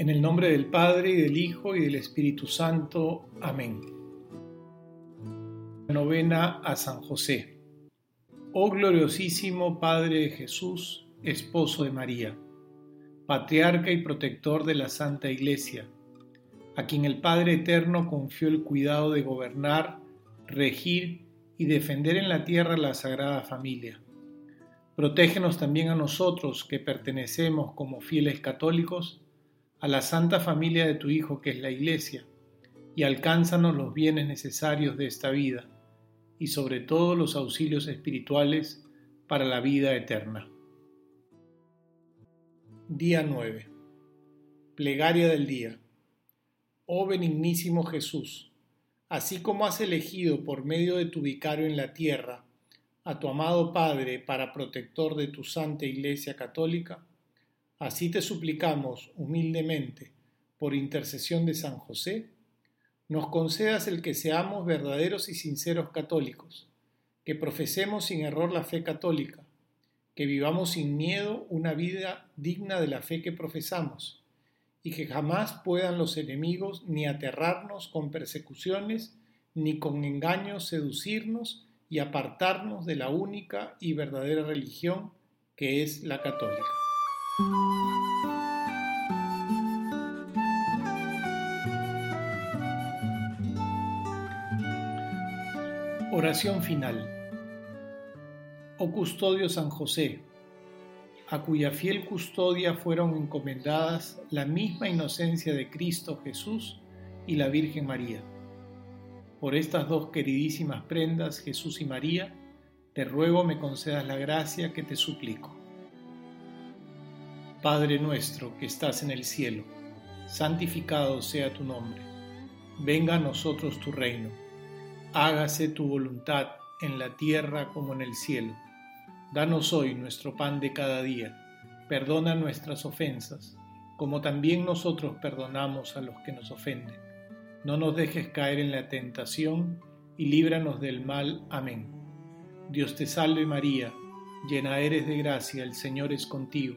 En el nombre del Padre, y del Hijo, y del Espíritu Santo. Amén. Novena a San José. Oh gloriosísimo Padre de Jesús, esposo de María, patriarca y protector de la Santa Iglesia, a quien el Padre Eterno confió el cuidado de gobernar, regir y defender en la tierra la Sagrada Familia. Protégenos también a nosotros que pertenecemos como fieles católicos a la santa familia de tu Hijo que es la Iglesia, y alcánzanos los bienes necesarios de esta vida, y sobre todo los auxilios espirituales para la vida eterna. Día 9. Plegaria del día. Oh benignísimo Jesús, así como has elegido por medio de tu vicario en la tierra a tu amado Padre para protector de tu Santa Iglesia Católica, Así te suplicamos humildemente, por intercesión de San José, nos concedas el que seamos verdaderos y sinceros católicos, que profesemos sin error la fe católica, que vivamos sin miedo una vida digna de la fe que profesamos, y que jamás puedan los enemigos ni aterrarnos con persecuciones, ni con engaños seducirnos y apartarnos de la única y verdadera religión que es la católica. Oración final. Oh custodio San José, a cuya fiel custodia fueron encomendadas la misma inocencia de Cristo Jesús y la Virgen María. Por estas dos queridísimas prendas, Jesús y María, te ruego me concedas la gracia que te suplico. Padre nuestro que estás en el cielo, santificado sea tu nombre. Venga a nosotros tu reino. Hágase tu voluntad en la tierra como en el cielo. Danos hoy nuestro pan de cada día. Perdona nuestras ofensas, como también nosotros perdonamos a los que nos ofenden. No nos dejes caer en la tentación y líbranos del mal. Amén. Dios te salve María, llena eres de gracia, el Señor es contigo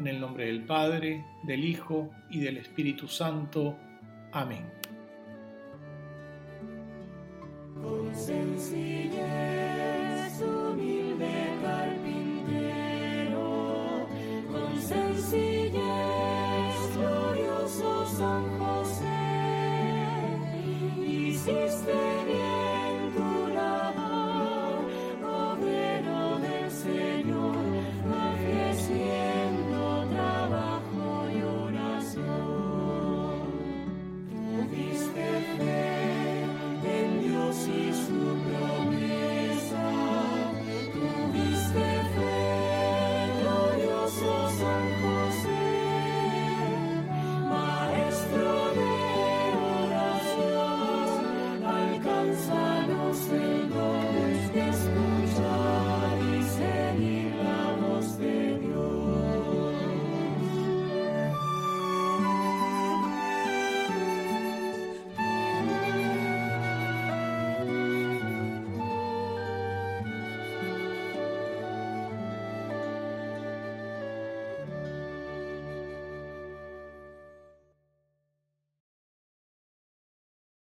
En el nombre del Padre, del Hijo y del Espíritu Santo. Amén. Con sencillez, humilde carpintero, con sencillez, glorioso San José, hiciste